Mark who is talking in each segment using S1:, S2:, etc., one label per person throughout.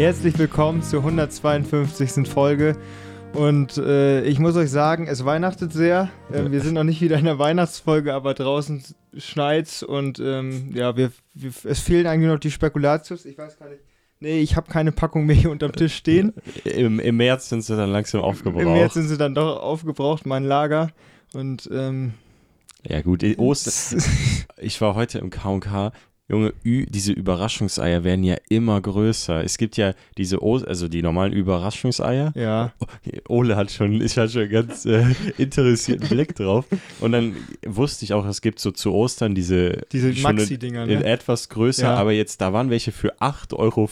S1: Herzlich willkommen zur 152. Folge. Und äh, ich muss euch sagen, es weihnachtet sehr. Äh, wir sind noch nicht wieder in der Weihnachtsfolge, aber draußen schneit's und ähm, ja, wir, wir, es fehlen eigentlich noch die Spekulatius. Ich weiß gar nicht. Nee, ich habe keine Packung mehr hier unterm Tisch stehen.
S2: Im, Im März sind sie dann langsam aufgebraucht.
S1: Im März sind sie dann doch aufgebraucht, mein Lager. Und ähm,
S2: ja gut, Ostern. ich war heute im K&K. Junge, diese Überraschungseier werden ja immer größer. Es gibt ja diese, o also die normalen Überraschungseier.
S1: Ja.
S2: Ole hat schon, ich hatte schon ganz äh, interessierten Blick drauf. Und dann wusste ich auch, es gibt so zu Ostern diese,
S1: diese Maxi-Dinger,
S2: ne? etwas größer, ja. aber jetzt, da waren welche für 8,50 Euro.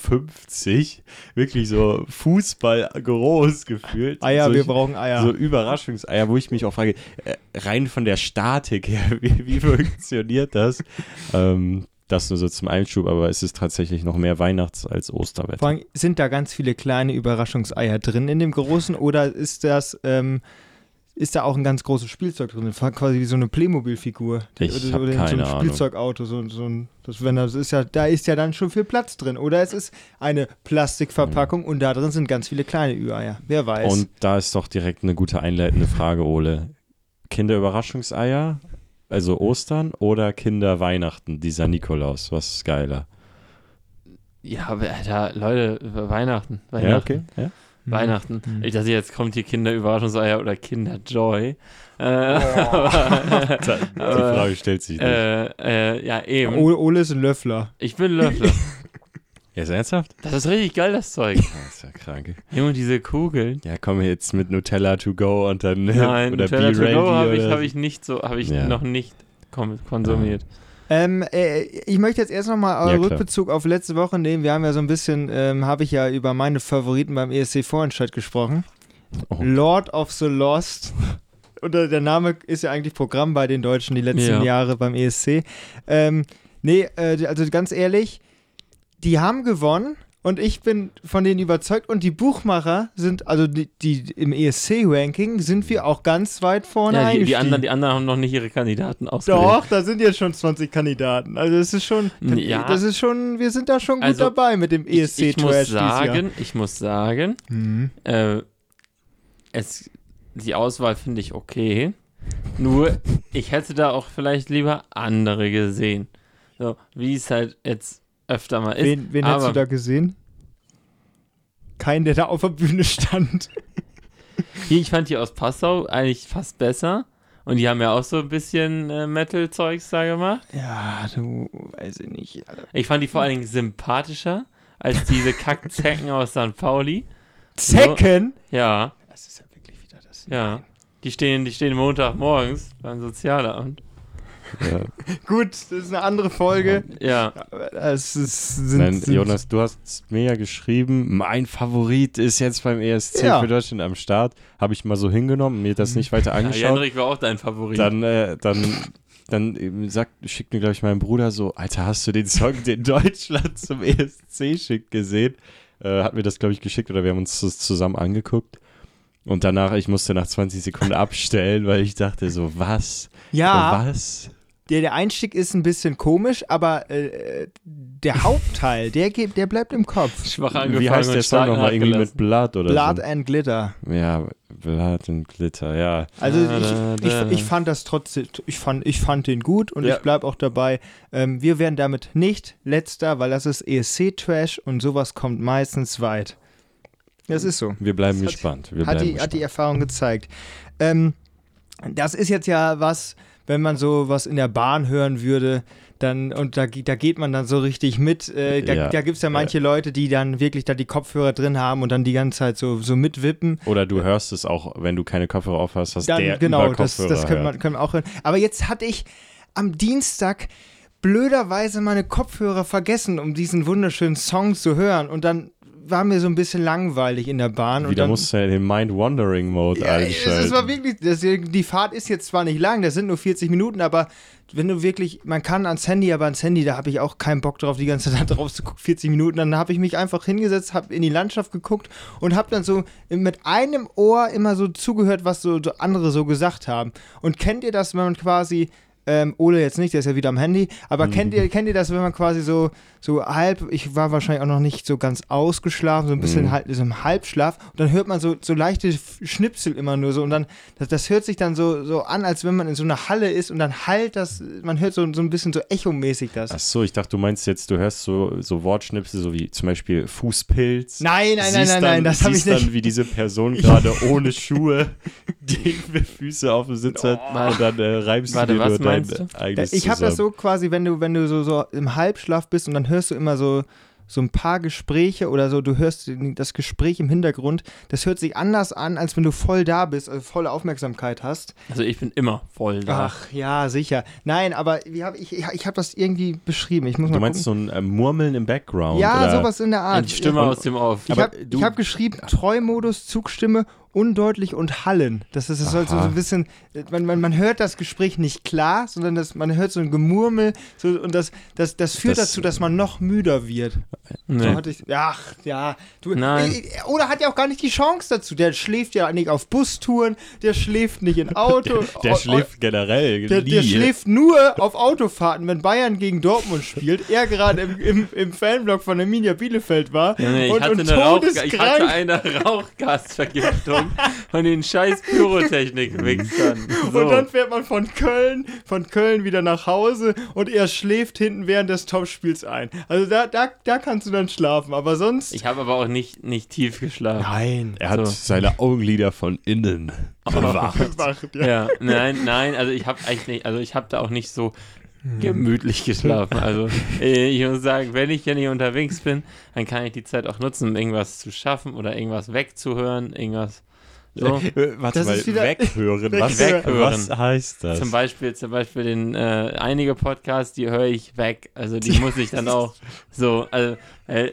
S2: Wirklich so Fußball groß gefühlt.
S1: Eier,
S2: so,
S1: wir brauchen Eier.
S2: So Überraschungseier, wo ich mich auch frage, äh, rein von der Statik her, wie, wie funktioniert das? ähm, das nur so zum Einschub, aber es ist tatsächlich noch mehr Weihnachts- als Osterwetter.
S1: Vor allem, sind da ganz viele kleine Überraschungseier drin in dem großen oder ist das, ähm, ist da auch ein ganz großes Spielzeug drin? Quasi wie so eine Playmobil-Figur.
S2: Ich oder, oder keine
S1: so ein
S2: Ahnung.
S1: Spielzeugauto. So, so ein, das, wenn das ist ja, da ist ja dann schon viel Platz drin. Oder es ist eine Plastikverpackung mhm. und da drin sind ganz viele kleine Ü-Eier. Wer weiß.
S2: Und da ist doch direkt eine gute einleitende Frage, Ole. Kinderüberraschungseier also Ostern oder Kinderweihnachten, dieser Nikolaus? Was ist geiler?
S3: Ja, aber Alter, Leute, Weihnachten. Weihnachten.
S2: Ja, okay. Ja?
S3: Weihnachten. Mhm. Ich dachte, jetzt kommt hier Kinderüberraschungseier oder Kinderjoy.
S2: Äh, aber, die Frage stellt sich nicht.
S3: Äh, äh, ja, eben.
S1: Ole, Ole ist ein Löffler.
S3: Ich bin Löffler.
S2: Ja, ist ernsthaft?
S3: Das ist richtig geil, das Zeug.
S2: Das ist ja krank.
S3: Junge, diese Kugeln.
S2: Ja, komm jetzt mit Nutella to go und dann
S3: Nein,
S2: oder
S3: Nutella to go habe ich, hab ich nicht so, habe ich ja. noch nicht konsumiert.
S1: Ähm, äh, ich möchte jetzt erst nochmal ja, Rückbezug auf letzte Woche nehmen. Wir haben ja so ein bisschen, ähm, habe ich ja über meine Favoriten beim ESC Vorentscheid gesprochen. Oh. Lord of the Lost. Und der Name ist ja eigentlich Programm bei den Deutschen die letzten ja. Jahre beim ESC. Ähm, nee, äh, also ganz ehrlich, die haben gewonnen und ich bin von denen überzeugt und die Buchmacher sind, also die, die im ESC-Ranking sind wir auch ganz weit vorne
S3: ja, die, die, anderen, die anderen haben noch nicht ihre Kandidaten ausgewählt.
S1: Doch, da sind jetzt schon 20 Kandidaten. Also es ist schon, ja. das ist schon, wir sind da schon gut also, dabei mit dem ESC-Trash.
S3: Ich, ich muss sagen, ich muss sagen, mhm. äh, es, die Auswahl finde ich okay. Nur, ich hätte da auch vielleicht lieber andere gesehen. So, wie es halt jetzt öfter mal ist.
S1: Wen, wen hättest du da gesehen? Keinen, der da auf der Bühne stand.
S3: Hier, ich fand die aus Passau eigentlich fast besser. Und die haben ja auch so ein bisschen äh, Metal-Zeugs da gemacht.
S1: Ja, du, weiß ich nicht.
S3: Alter. Ich fand die vor allen Dingen sympathischer als diese Kackzecken aus St. Pauli.
S1: Zecken?
S3: So, ja.
S1: Das ist ja wirklich wieder das.
S3: Ja. Die stehen, die stehen Montagmorgens beim Sozialamt.
S1: Ja. Gut, das ist eine andere Folge.
S3: Ja.
S1: Es ist, sind,
S2: Nein, Jonas, du hast mir ja geschrieben, mein Favorit ist jetzt beim ESC ja. für Deutschland am Start. Habe ich mal so hingenommen, mir das nicht weiter angeschaut. Ja,
S3: Henrik war auch dein Favorit.
S2: Dann, äh, dann, dann sagt, schickt mir, glaube ich, mein Bruder so, Alter, hast du den Song, den Deutschland zum ESC schickt, gesehen? Äh, hat mir das, glaube ich, geschickt oder wir haben uns das zusammen angeguckt. Und danach, ich musste nach 20 Sekunden abstellen, weil ich dachte so, was?
S1: Ja.
S2: Was?
S1: Der, der Einstieg ist ein bisschen komisch, aber äh, der Hauptteil, der, geht, der bleibt im Kopf.
S3: Schwach angefangen
S2: Wie heißt der Song nochmal? Irgendwie mit Blood oder
S1: Blood
S2: so?
S1: and Glitter.
S2: Ja, Blood and Glitter, ja.
S1: Also ich, ich, ich fand das trotzdem, ich fand, ich fand den gut und ja. ich bleibe auch dabei. Ähm, wir werden damit nicht letzter, weil das ist ESC-Trash und sowas kommt meistens weit. Das ist so.
S2: Wir bleiben
S1: das
S2: gespannt. Wir
S1: hat,
S2: bleiben
S1: die,
S2: gespannt.
S1: hat die Erfahrung gezeigt. Ähm, das ist jetzt ja was, wenn man so was in der Bahn hören würde, dann, und da, da geht man dann so richtig mit. Äh, da ja, da gibt es ja manche ja. Leute, die dann wirklich da die Kopfhörer drin haben und dann die ganze Zeit so, so mitwippen.
S2: Oder du hörst es auch, wenn du keine Kopfhörer auf hast, hast
S1: dann,
S2: der
S1: Genau, das, das können, wir, können wir auch hören. Aber jetzt hatte ich am Dienstag blöderweise meine Kopfhörer vergessen, um diesen wunderschönen Song zu hören. Und dann war mir so ein bisschen langweilig in der Bahn.
S2: Wieder musst du ja in den Mind-Wandering-Mode ja, einschalten.
S1: Es war wirklich, das, die Fahrt ist jetzt zwar nicht lang, das sind nur 40 Minuten, aber wenn du wirklich, man kann ans Handy, aber ans Handy, da habe ich auch keinen Bock drauf, die ganze Zeit drauf zu gucken, 40 Minuten. Dann habe ich mich einfach hingesetzt, habe in die Landschaft geguckt und habe dann so mit einem Ohr immer so zugehört, was so andere so gesagt haben. Und kennt ihr das, wenn man quasi Ähm, Ole jetzt nicht, der ist ja wieder am Handy. Aber mhm. kennt, ihr, kennt ihr das, wenn man quasi so, so halb, ich war wahrscheinlich auch noch nicht so ganz ausgeschlafen, so ein bisschen mhm. halt, so im Halbschlaf. Und dann hört man so, so leichte Schnipsel immer nur so. Und dann, das, das hört sich dann so, so an, als wenn man in so einer Halle ist und dann halt das, man hört so, so ein bisschen so echomäßig das.
S2: Ach so, ich dachte, du meinst jetzt, du hörst so, so Wortschnipsel, so wie zum Beispiel Fußpilz.
S1: Nein, nein, nein, nein, nein, das habe ich nicht.
S2: dann, wie diese Person gerade ohne Schuhe die Füße auf dem Sitz hat oh. und dann äh, reibst Warte, du dir nur dein eigenes
S1: Ich habe das so quasi, wenn du, wenn du so, so im Halbschlaf bist und dann hörst du immer so so ein paar Gespräche oder so, du hörst das Gespräch im Hintergrund, das hört sich anders an, als wenn du voll da bist, also volle Aufmerksamkeit hast.
S3: Also ich bin immer voll da.
S1: Ach ja, sicher. Nein, aber wie hab ich, ich habe das irgendwie beschrieben. Ich muss
S2: du
S1: mal
S2: meinst gucken. so ein äh, Murmeln im Background?
S1: Ja, oder? sowas in der Art.
S3: Die Stimme aus dem Off.
S1: Ich habe hab geschrieben, Treumodus, Zugstimme undeutlich und hallen. Das ist, das soll so ein bisschen, man, man, man hört das Gespräch nicht klar, sondern das, man hört so ein Gemurmel so, und das, das, das führt das, dazu, dass man noch müder wird. Nee. So hatte ich, ach, ja. Du,
S3: Nein.
S1: Äh, oder hat ja auch gar nicht die Chance dazu. Der schläft ja nicht auf Bustouren, der schläft nicht in Auto.
S2: der, der schläft generell.
S1: Der, der, schläft nur auf Autofahrten, wenn Bayern gegen Dortmund spielt. Er gerade im, im, im Fanblock von Arminia Bielefeld war.
S3: Ja, nee, und, ich, hatte und eine Rauch, ich hatte eine Rauchgasvergiftung von den scheiß Pyrotechnik-Wichsern.
S1: So. Und dann fährt man von Köln, von Köln wieder nach Hause und er schläft hinten während des Topspiels ein. Also da, da, da kannst du dann schlafen, aber sonst.
S3: Ich habe aber auch nicht, nicht tief geschlafen.
S1: Nein.
S2: Er hat so. seine Augenlider von innen bewacht.
S3: ja. ja. nein, nein, also ich habe eigentlich nicht, also ich habe da auch nicht so gemütlich geschlafen. Also äh, ich muss sagen, wenn ich ja nicht unterwegs bin, dann kann ich die Zeit auch nutzen, um irgendwas zu schaffen oder irgendwas wegzuhören, irgendwas so.
S2: Äh, warte das mal, weghören. Was, weghören. Was heißt das?
S3: Zum Beispiel, zum Beispiel den, äh, einige Podcasts, die höre ich weg. Also die muss ich dann auch so, also äh,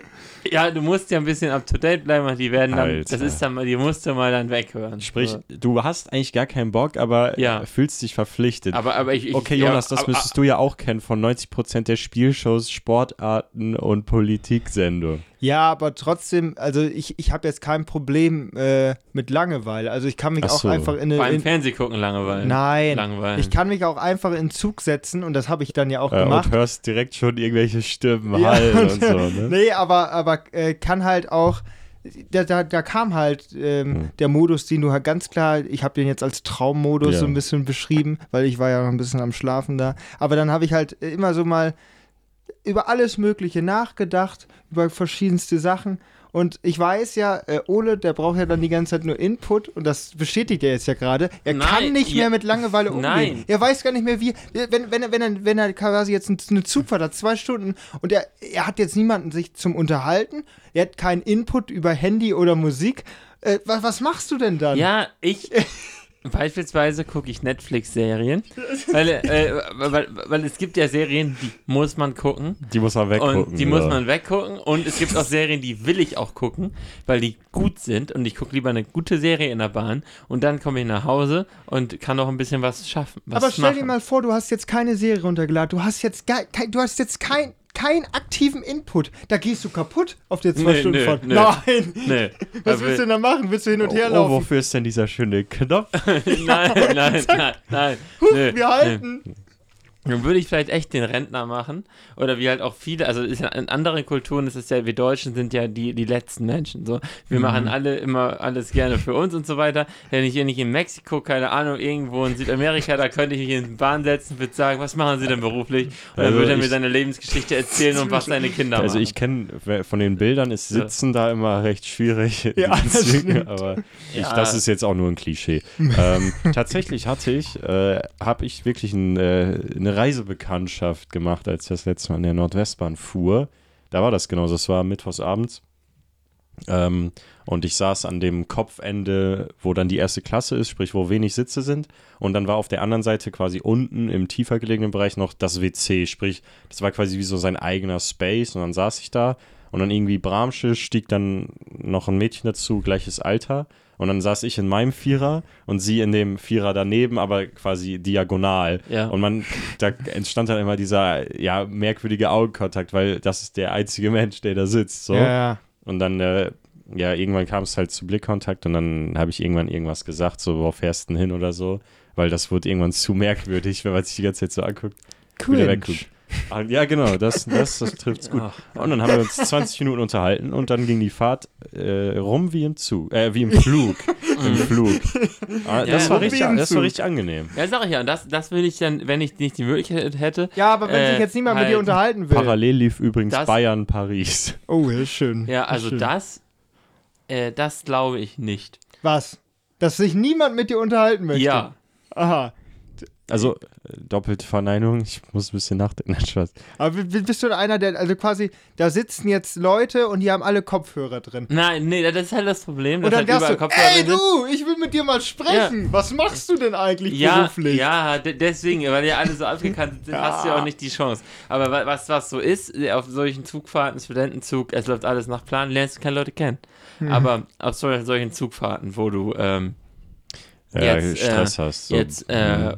S3: ja, du musst ja ein bisschen up to date bleiben, die werden dann, Alter. das ist dann mal, die musst du mal dann weghören.
S2: Sprich, so. du hast eigentlich gar keinen Bock, aber ja. fühlst dich verpflichtet.
S3: Aber, aber ich, ich
S2: Okay, Jonas, ja, das müsstest aber, du ja auch kennen von 90% der Spielshows, Sportarten und Politiksendungen.
S1: Ja, aber trotzdem, also ich, ich habe jetzt kein Problem äh, mit Langeweile. Also ich kann mich so. auch einfach in eine.
S3: Beim Fernsehen gucken Langeweile.
S1: Nein.
S3: Langweilen.
S1: Ich kann mich auch einfach in Zug setzen und das habe ich dann ja auch äh, gemacht.
S2: Und hörst direkt schon irgendwelche Stimmen ja, hallen und, und so, ne?
S1: Nee, aber, aber äh, kann halt auch. Da, da, da kam halt ähm, hm. der Modus, den du halt ganz klar, ich habe den jetzt als Traummodus ja. so ein bisschen beschrieben, weil ich war ja noch ein bisschen am Schlafen da. Aber dann habe ich halt immer so mal über alles Mögliche nachgedacht, über verschiedenste Sachen. Und ich weiß ja, äh, Ole, der braucht ja dann die ganze Zeit nur Input und das bestätigt er jetzt ja gerade. Er Nein, kann nicht ja, mehr mit Langeweile umgehen. Nein. Er weiß gar nicht mehr, wie. Wenn, wenn, wenn, er, wenn er quasi jetzt eine Zugfahrt hat, zwei Stunden und er, er hat jetzt niemanden sich zum Unterhalten, er hat keinen Input über Handy oder Musik. Äh, was, was machst du denn dann?
S3: Ja, ich. Beispielsweise gucke ich Netflix-Serien, weil, äh, weil, weil, es gibt ja Serien, die muss man gucken.
S2: Die muss man weggucken.
S3: Und die ja. muss man weggucken. Und es gibt auch Serien, die will ich auch gucken, weil die gut sind. Und ich gucke lieber eine gute Serie in der Bahn. Und dann komme ich nach Hause und kann noch ein bisschen was schaffen. Was
S1: Aber stell machen. dir mal vor, du hast jetzt keine Serie runtergeladen. Du hast jetzt, du hast jetzt kein keinen aktiven Input. Da gehst du kaputt auf der zwei nee, Stunden nee, Fahrt. Nee, Nein. Nee. Was willst du denn da machen? Willst du hin und her laufen?
S2: Oh, wofür ist denn dieser schöne Knopf?
S3: nein, nein, nein, nein.
S1: Huch, wir halten.
S3: Dann würde ich vielleicht echt den Rentner machen. Oder wie halt auch viele, also ja in anderen Kulturen ist es ja, wir Deutschen sind ja die, die letzten Menschen. So. Wir mhm. machen alle immer alles gerne für uns und so weiter. Wenn ich hier nicht in Mexiko, keine Ahnung, irgendwo in Südamerika, da könnte ich mich in die Bahn setzen, würde sagen, was machen Sie denn beruflich? Und dann also würde er mir seine Lebensgeschichte erzählen und was seine Kinder
S2: also
S3: machen. Also
S2: ich kenne von den Bildern ist Sitzen ja. da immer recht schwierig.
S1: Ja,
S2: Zügen, aber ich, ja. das ist jetzt auch nur ein Klischee. ähm, tatsächlich hatte ich, äh, habe ich wirklich ein, äh, eine Reisebekanntschaft gemacht, als ich das letzte Mal an der Nordwestbahn fuhr. Da war das genauso. Das war mittwochsabends. Ähm, und ich saß an dem Kopfende, wo dann die erste Klasse ist, sprich, wo wenig Sitze sind. Und dann war auf der anderen Seite quasi unten im tiefer gelegenen Bereich noch das WC, sprich, das war quasi wie so sein eigener Space. Und dann saß ich da und dann irgendwie Bramsche stieg dann noch ein Mädchen dazu, gleiches Alter. Und dann saß ich in meinem Vierer und sie in dem Vierer daneben, aber quasi diagonal.
S3: Ja.
S2: Und man, da entstand dann immer dieser, ja, merkwürdige Augenkontakt, weil das ist der einzige Mensch, der da sitzt. So.
S1: Ja, ja.
S2: Und dann äh, ja, irgendwann kam es halt zu Blickkontakt und dann habe ich irgendwann irgendwas gesagt, so, wo fährst du denn hin oder so, weil das wurde irgendwann zu merkwürdig, wenn man sich die ganze Zeit so anguckt. Cringe. Ah, ja, genau, das, das, das trifft es gut. Und dann haben wir uns 20 Minuten unterhalten und dann ging die Fahrt äh, rum wie im Zug, äh, wie im Flug. Im Flug. Ah, das, ja, war richtig, das war richtig angenehm.
S3: Ja, sag ich ja. Und das, das will ich dann, wenn ich nicht die Möglichkeit hätte.
S1: Ja, aber wenn äh, sich jetzt niemand halt mit dir halt unterhalten will.
S2: Parallel lief übrigens Bayern, Paris.
S1: Oh, ja, schön.
S3: Ja, also
S1: schön.
S3: das, äh, das glaube ich nicht.
S1: Was? Dass sich niemand mit dir unterhalten möchte?
S3: Ja.
S1: Aha.
S2: Also äh, doppelte Verneinung, ich muss ein bisschen nachdenken.
S1: Aber bist du einer, der, also quasi, da sitzen jetzt Leute und die haben alle Kopfhörer drin.
S3: Nein, nee, das ist halt das Problem.
S1: Und dann
S3: halt
S1: du, Kopfhörer ey du, ich will mit dir mal sprechen. Ja. Was machst du denn eigentlich
S3: ja,
S1: beruflich?
S3: Ja, deswegen, weil ja alle so abgekannt sind, ja. hast du ja auch nicht die Chance. Aber was, was so ist, auf solchen Zugfahrten, Studentenzug, es läuft alles nach Plan, lernst du keine Leute kennen. Hm. Aber auf solchen Zugfahrten, wo du ähm,
S2: ja, jetzt, Stress äh, hast.
S3: So. Jetzt, äh,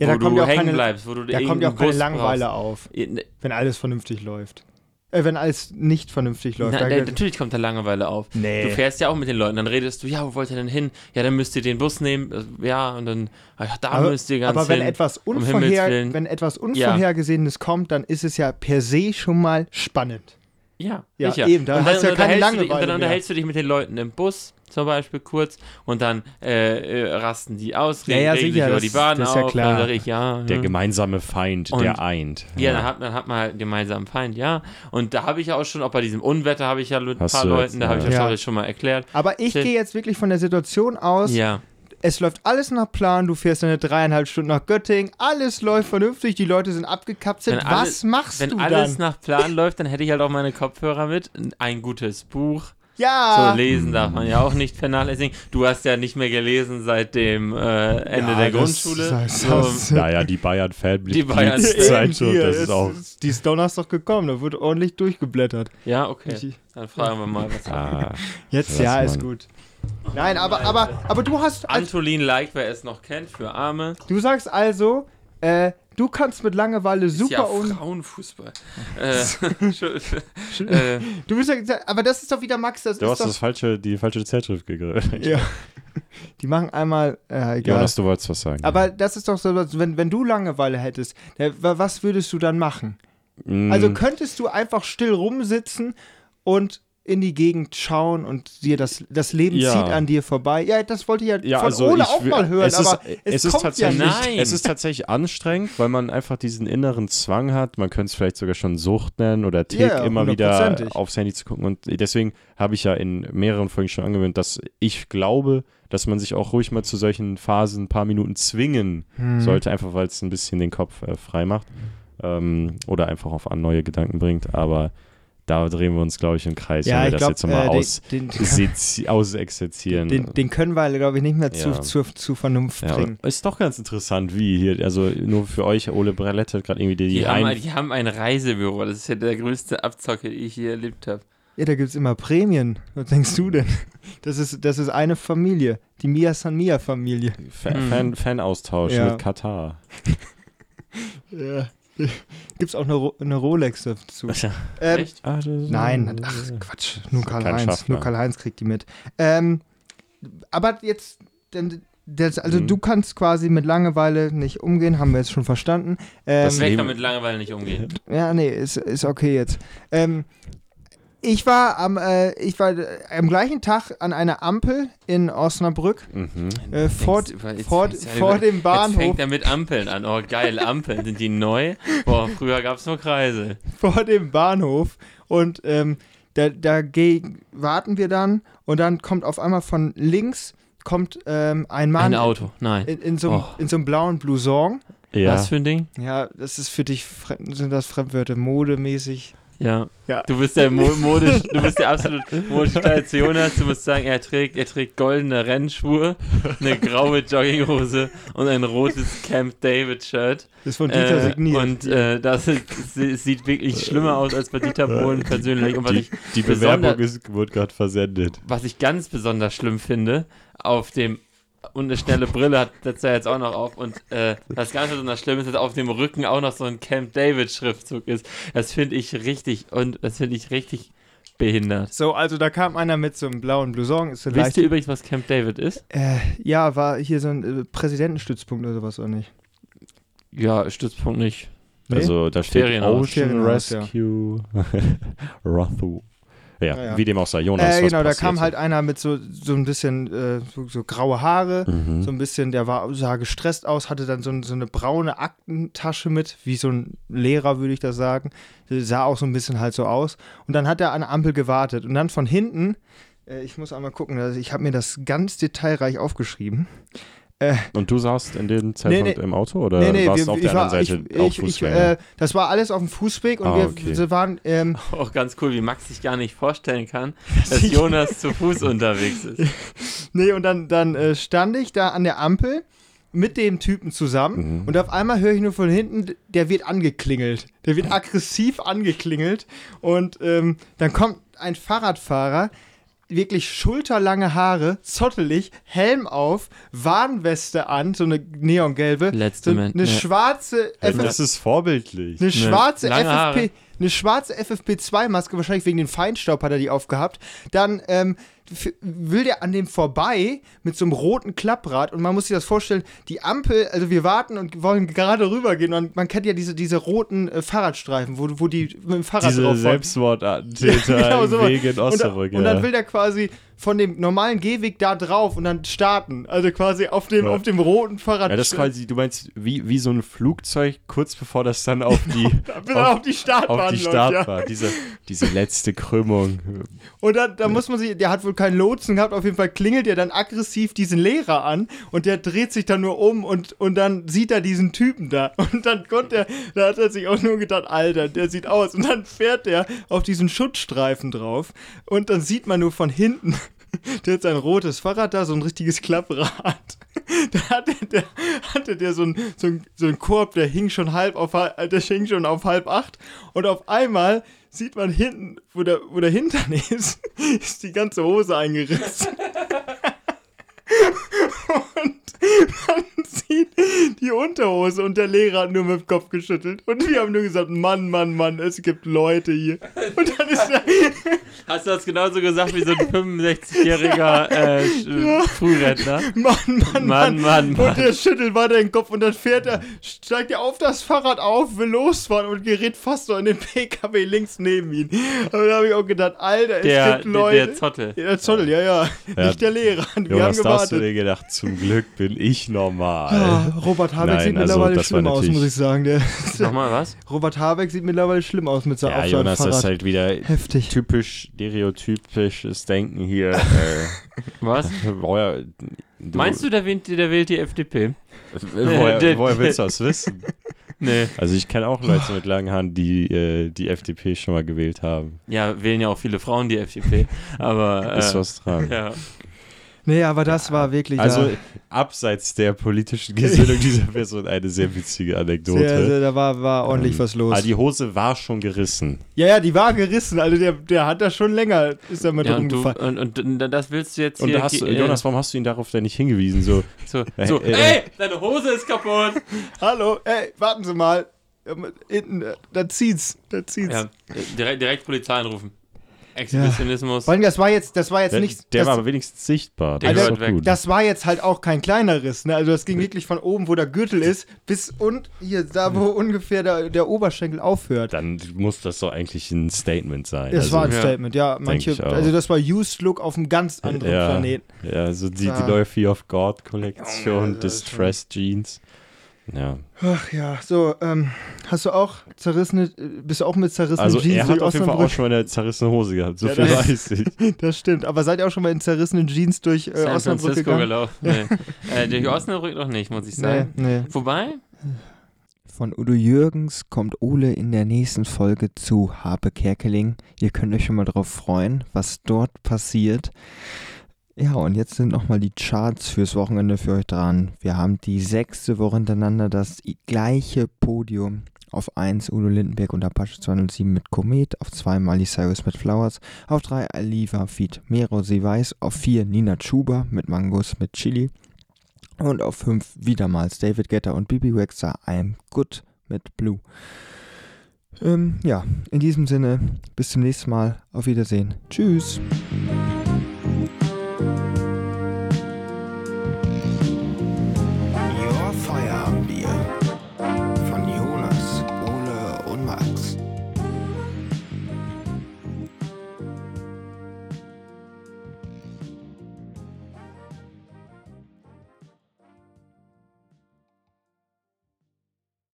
S1: ja, da kommt ja auch keine,
S3: bleibst, wo du
S1: da kommt ja auch keine Langeweile brauchst. auf, ne wenn alles vernünftig läuft. Äh, wenn alles nicht vernünftig läuft.
S3: Na, da, natürlich kommt da Langeweile auf.
S1: Nee.
S3: Du fährst ja auch mit den Leuten, dann redest du, ja, wo wollt ihr denn hin? Ja, dann müsst ihr den Bus nehmen. Äh, ja, und dann, ah ja, da aber, müsst ihr ganz
S1: Aber wenn,
S3: hin,
S1: etwas, unvorher, wenn etwas Unvorhergesehenes ja. kommt, dann ist es ja per se schon mal spannend.
S3: Ja,
S1: ja sicher. eben. Da und dann, hast du ja keine Langeweile
S3: dich, und dann unterhältst du dich mit den Leuten im Bus zum Beispiel kurz und dann äh, äh, rasten die aus,
S1: reden, ja, ja, reden sich
S3: über die Bahn
S1: das ist ja klar.
S3: Dann ich, ja,
S2: der gemeinsame Feind, und, der eint.
S3: Ja, Dann, hat, dann hat man halt einen gemeinsamen Feind, ja. Und da habe ich ja auch schon, auch bei diesem Unwetter habe ich ja mit ein paar Leuten, jetzt, da habe ich ja schon mal erklärt.
S1: Aber ich gehe jetzt wirklich von der Situation aus,
S3: ja
S1: es läuft alles nach Plan, du fährst eine dreieinhalb Stunden nach Göttingen, alles läuft vernünftig, die Leute sind abgekapselt.
S3: Wenn
S1: Was alles, machst
S3: du
S1: dann?
S3: Wenn alles nach Plan läuft, dann hätte ich halt auch meine Kopfhörer mit, ein gutes Buch,
S1: ja.
S3: So lesen darf man ja auch nicht vernachlässigen. Du hast ja nicht mehr gelesen seit dem äh, Ende ja, der Grundschule. Das,
S2: das, so. Naja, die Bayern-Fan
S3: die Bayern
S2: Zeit schon. Das ist auch
S1: die ist Donnerstag gekommen, da wird ordentlich durchgeblättert.
S3: Ja, okay. Dann fragen wir mal, was ah,
S1: Jetzt ja, ist gut. Nein, aber, aber, aber du hast.
S3: Antolin Like, wer es noch kennt, für Arme.
S1: Du sagst also, äh, du kannst mit Langeweile super
S3: ist ja um. Frauenfußball. äh, äh,
S1: du bist ja, aber das ist doch wieder Max. Das
S2: du
S1: ist
S2: hast
S1: doch,
S2: das falsche, die falsche Zeitschrift gegründet.
S1: Ja. Die machen einmal, äh, egal.
S2: Jonas, du wolltest was sagen.
S1: Aber das ist doch so, wenn, wenn du Langeweile hättest, was würdest du dann machen? Mm. Also könntest du einfach still rumsitzen und in die Gegend schauen und dir das, das Leben ja. zieht an dir vorbei. Ja, das wollte ich ja,
S2: ja
S1: von
S2: also
S1: Ole auch mal hören,
S2: es
S1: aber
S2: ist, es, es
S1: kommt
S2: ist tatsächlich,
S1: ja nicht.
S2: Es ist tatsächlich anstrengend, weil man einfach diesen inneren Zwang hat. Man könnte es vielleicht sogar schon Sucht nennen oder Tick, ja, immer wieder aufs Handy zu gucken. Und deswegen habe ich ja in mehreren Folgen schon angewöhnt, dass ich glaube, dass man sich auch ruhig mal zu solchen Phasen ein paar Minuten zwingen hm. sollte, einfach weil es ein bisschen den Kopf äh, frei macht ähm, oder einfach auf neue Gedanken bringt. Aber da drehen wir uns, glaube ich, im Kreis,
S1: ja,
S2: wenn wir das
S1: glaub,
S2: jetzt nochmal
S1: äh,
S2: aus, den, ausexerzieren.
S1: Den, den, können wir, glaube ich, nicht mehr zu, ja. zu, zu Vernunft ja, bringen.
S2: Ist doch ganz interessant, wie hier, also nur für euch, Ole Brelette hat gerade irgendwie die,
S3: die, die haben, die haben ein Reisebüro, das ist ja der größte Abzocke, den ich hier erlebt habe.
S1: Ja, da gibt es immer Prämien. Was denkst du denn? Das ist, das ist eine Familie, die Mia San Mia Familie.
S2: Fan, Fan, Fanaustausch ja. mit Katar.
S1: ja. Gibt es auch eine, eine, Rolex dazu.
S3: Ähm, Echt?
S1: Nein, ach Quatsch, nur Karl-Heinz. Nur Karl-Heinz kriegt die mit. Ähm, aber jetzt, das, also mhm. du kannst quasi mit Langeweile nicht umgehen, haben wir jetzt schon verstanden.
S3: Ähm, das kann mit Langeweile nicht umgehen?
S1: Ja, nee, ist, ist okay jetzt. Ähm, ich war am, äh, ich war äh, am gleichen Tag an einer Ampel in Osnabrück mhm. äh, vor, jetzt, vor, jetzt, vor dem Bahnhof. Jetzt
S3: fängt er mit Ampeln an. Oh geil, Ampeln sind die neu? Boah, früher gab es nur Kreise.
S1: Vor dem Bahnhof und ähm, da, da warten wir dann und dann kommt auf einmal von links kommt ähm, ein Mann.
S3: Ein Auto, nein.
S1: In, in, so, oh. in so einem blauen Blouson.
S3: Ja. Was für ein Ding?
S1: Ja, das ist für dich, sind das Fremdwörter, modemäßig.
S3: Ja. ja. Du bist der Mo modisch, du bist der absolut modische Jonas. Du musst sagen, er trägt, er trägt goldene Rennschuhe, eine graue Jogginghose und ein rotes Camp David Shirt.
S1: Das ist von Dieter äh, signiert.
S3: Und äh, das sieht wirklich schlimmer aus als bei Dieter Bohlen persönlich. Und was
S2: die,
S3: ich
S2: die Bewerbung ist, wurde gerade versendet.
S3: Was ich ganz besonders schlimm finde, auf dem und eine schnelle Brille hat setzt er jetzt auch noch auf. Und äh, das Ganze so das Schlimme ist, dass auf dem Rücken auch noch so ein Camp David Schriftzug ist. Das finde ich richtig und das finde ich richtig behindert.
S1: So, also da kam einer mit so einem blauen Blouson. Ist so
S3: Wisst ihr übrigens, was Camp David ist?
S1: Äh, ja, war hier so ein äh, Präsidentenstützpunkt oder sowas, oder nicht?
S3: Ja, Stützpunkt nicht.
S2: Nee? Also da steht
S3: Ferienhaus.
S2: Ocean Rescue Rothu. Ja,
S1: Ja, ja.
S2: wie dem auch sei. Jonas,
S1: Äh, genau, da kam
S2: so?
S1: halt einer mit so, so ein bisschen äh, so, so graue Haare,
S2: Mhm.
S1: so ein bisschen, der war, sah gestresst aus, hatte dann so, so eine braune Aktentasche mit, wie so ein Lehrer, würde ich das sagen. Der sah auch so ein bisschen halt so aus. Und dann hat er an der Ampel gewartet. Und dann von hinten, äh, ich muss einmal gucken, also ich habe mir das ganz detailreich aufgeschrieben.
S2: Und du saßt in dem Zeitpunkt
S1: nee.
S2: im Auto oder
S1: nee, nee,
S2: warst
S1: wir,
S2: du auf der
S1: war,
S2: anderen Seite
S1: ich,
S2: auf Fußwege?
S1: äh, Das war alles auf dem Fußweg und
S2: Ah,
S1: wir,
S2: okay.
S1: wir waren, ähm,
S3: Auch ganz cool, wie Max sich gar nicht vorstellen kann, dass Jonas zu Fuß unterwegs ist.
S1: Nee, und dann, dann äh, stand ich da an der Ampel mit dem Typen zusammen
S2: Mhm.
S1: und auf einmal höre ich nur von hinten, der wird angeklingelt. Der wird aggressiv angeklingelt und ähm, dann kommt ein Fahrradfahrer, wirklich schulterlange Haare, zottelig, Helm auf, Warnweste an, so eine neongelbe,
S3: Letzte
S1: so eine schwarze FF
S2: das ist vorbildlich.
S1: eine schwarze
S3: Haare.
S1: FFP, eine schwarze FFP2-Maske, wahrscheinlich wegen dem Feinstaub hat er die aufgehabt. Dann ähm, f- will der an dem vorbei mit so einem roten Klapprad und man muss sich das vorstellen, die Ampel, also wir warten und wollen gerade rübergehen und man kennt ja diese, diese roten äh, Fahrradstreifen, wo, wo die mit dem Fahrrad
S2: Diese
S1: drauf wollen.
S2: Selbstmordattentäter
S1: Genau
S2: im
S1: so.
S2: Weg in
S1: und, dann,
S2: Osnabrück.
S1: und dann
S2: ja.
S1: will der quasi von dem normalen Gehweg da drauf und dann starten. Also quasi auf dem,
S2: Ja.
S1: auf dem roten Fahrrad.
S2: ja, das ist quasi, du meinst, wie, wie so ein Flugzeug, kurz bevor das dann auf die,
S1: er auf die Startbahn
S2: auf die
S1: läuft, ja.
S2: Startbahn, diese, diese letzte Krümmung.
S1: Und dann, dann muss man sich, der hat wohl keinen Lotsen gehabt, auf jeden Fall klingelt er dann aggressiv diesen Lehrer an und der dreht sich dann nur um und, und dann sieht er diesen Typen da. Und dann konnte er, da hat er sich auch nur gedacht, Alter, der sieht aus. Und dann fährt er auf diesen Schutzstreifen drauf und dann sieht man nur von hinten, der hat sein rotes Fahrrad da, so ein richtiges Klapprad. Da hatte der, hatte der so ein, so, so ein Korb, der hing schon halb auf, der hing schon auf halb acht. Und auf einmal sieht man hinten, wo der, wo der Hintern ist, ist die ganze Hose eingerissen. Und man sieht die Unterhose und der Lehrer hat nur mit dem Kopf geschüttelt. Und wir haben nur gesagt, Mann, Mann, Mann, es gibt Leute hier. Und dann ist er,
S3: Hast du das genauso gesagt wie so ein 65-jähriger äh, Sch- Frührentner?
S1: Mann, Mann, Mann,
S3: Mann, Mann,
S1: Und
S3: Mann.
S1: der schüttelt weiter den Kopf und dann fährt er, steigt er auf das Fahrrad auf, will losfahren und gerät fast so in den PKW links neben ihn. Aber da habe ich auch gedacht, Alter, es
S3: Der,
S1: gibt
S3: der,
S1: Leute.
S3: der Zottel.
S1: ja, der Zottel, ja, ja,
S2: Ja.
S1: Nicht der Lehrer. Wir
S2: Jonas,
S1: haben
S2: da hast du
S1: gewartet.
S2: dir gedacht, zum Glück bin ich normal.
S1: Ah, Robert Habeck
S2: Nein,
S1: sieht
S2: also
S1: mittlerweile
S2: das
S1: schlimm aus, muss ich sagen. Der,
S3: Nochmal was?
S1: Robert Habeck sieht mittlerweile schlimm aus mit seinem
S2: Ja, Jonas, das
S1: Fahrrad.
S2: ist halt wieder
S1: Heftig.
S2: typisch stereotypisches Denken hier. äh,
S3: Was?
S2: woher,
S3: Meinst du, der wählt, der wählt die FDP?
S2: Woher,
S3: Der-
S2: woher willst du das wissen?
S3: Nee.
S2: Also ich kenne auch Leute mit langen Haaren, die äh, die FDP schon mal gewählt haben.
S3: Ja, wählen ja auch viele Frauen die FDP. Aber. Äh,
S2: Ist was dran.
S3: Ja.
S1: Nee, aber das war wirklich
S2: Also
S1: da,
S2: abseits der politischen Gesinnung dieser Person eine sehr witzige Anekdote.
S1: sehr, sehr, da war, war ordentlich
S2: Ähm,
S1: was los.
S2: Aber die Hose war schon gerissen.
S1: ja, ja, die war gerissen. Also der, der hat da schon länger, ist da mit
S3: ja und, du,
S1: rumgefallen.
S3: und, und, und das willst du jetzt
S2: Und
S3: hier.
S2: da hast
S3: äh,
S2: Jonas, warum hast du ihn darauf denn nicht hingewiesen? So,
S3: So,
S2: Äh,
S3: so
S2: äh,
S3: ey, deine Hose ist kaputt.
S1: Hallo, ey, warten Sie mal. Hinten, äh, da zieht's, da zieht's.
S3: Ja, direkt, direkt Polizei anrufen. Exhibitionismus.
S1: Vor allem, das war jetzt, das war jetzt
S2: der,
S1: nicht,
S2: der
S1: das,
S2: war aber wenigstens sichtbar.
S3: Der
S2: Das gut.
S1: das war jetzt halt auch kein kleiner Riss, ne? Also das ging wirklich von oben, wo der Gürtel ist, bis und hier, da wo ungefähr der, der Oberschenkel aufhört.
S2: Dann muss das doch eigentlich ein Statement sein.
S1: Das
S2: also,
S1: war ein
S3: ja.
S1: Statement, ja. Manche, also das war Used Look auf einem ganz anderen
S2: ja,
S1: Planeten.
S2: Ja, also die,
S1: Ja.
S2: die neue Fear of God Kollektion,
S1: Oh,
S2: Distressed Jeans. Ja.
S1: Ach ja, so, ähm, hast du auch zerrissene, äh, bist du auch mit zerrissenen
S2: Also
S1: Jeans
S2: er hat auf jeden Fall auch schon mal eine zerrissene Hose gehabt. So
S1: Ja,
S2: viel
S1: das-
S2: weiß ich.
S1: Das stimmt, aber seid ihr auch schon mal in zerrissenen Jeans durch äh,
S3: San
S1: Osnabrück
S3: Francisco
S1: gegangen?
S3: gelaufen. Nee. äh, durch Osnabrück noch nicht, muss ich
S1: Nee,
S3: sagen.
S1: nee.
S3: Wobei,
S1: Von Udo Jürgens kommt Ole in der nächsten Folge zu Habe Kerkeling. Ihr könnt euch schon mal drauf freuen, was dort passiert. Ja, und jetzt sind nochmal die Charts fürs Wochenende für euch dran. Wir haben die sechste Woche hintereinander das gleiche Podium. Auf 1 Udo Lindenberg und Apache 207 mit Komet, auf 2 Miley Cyrus mit Flowers, auf 3 Aliva Feed Mero Sie Weiß, auf 4 Nina Chuba mit Mangos mit Chili und auf 5 wiedermals David Guetta und Bibi Wexler I'm Good mit Blue. Ähm, ja, in diesem Sinne, bis zum nächsten Mal. Auf Wiedersehen. Tschüss.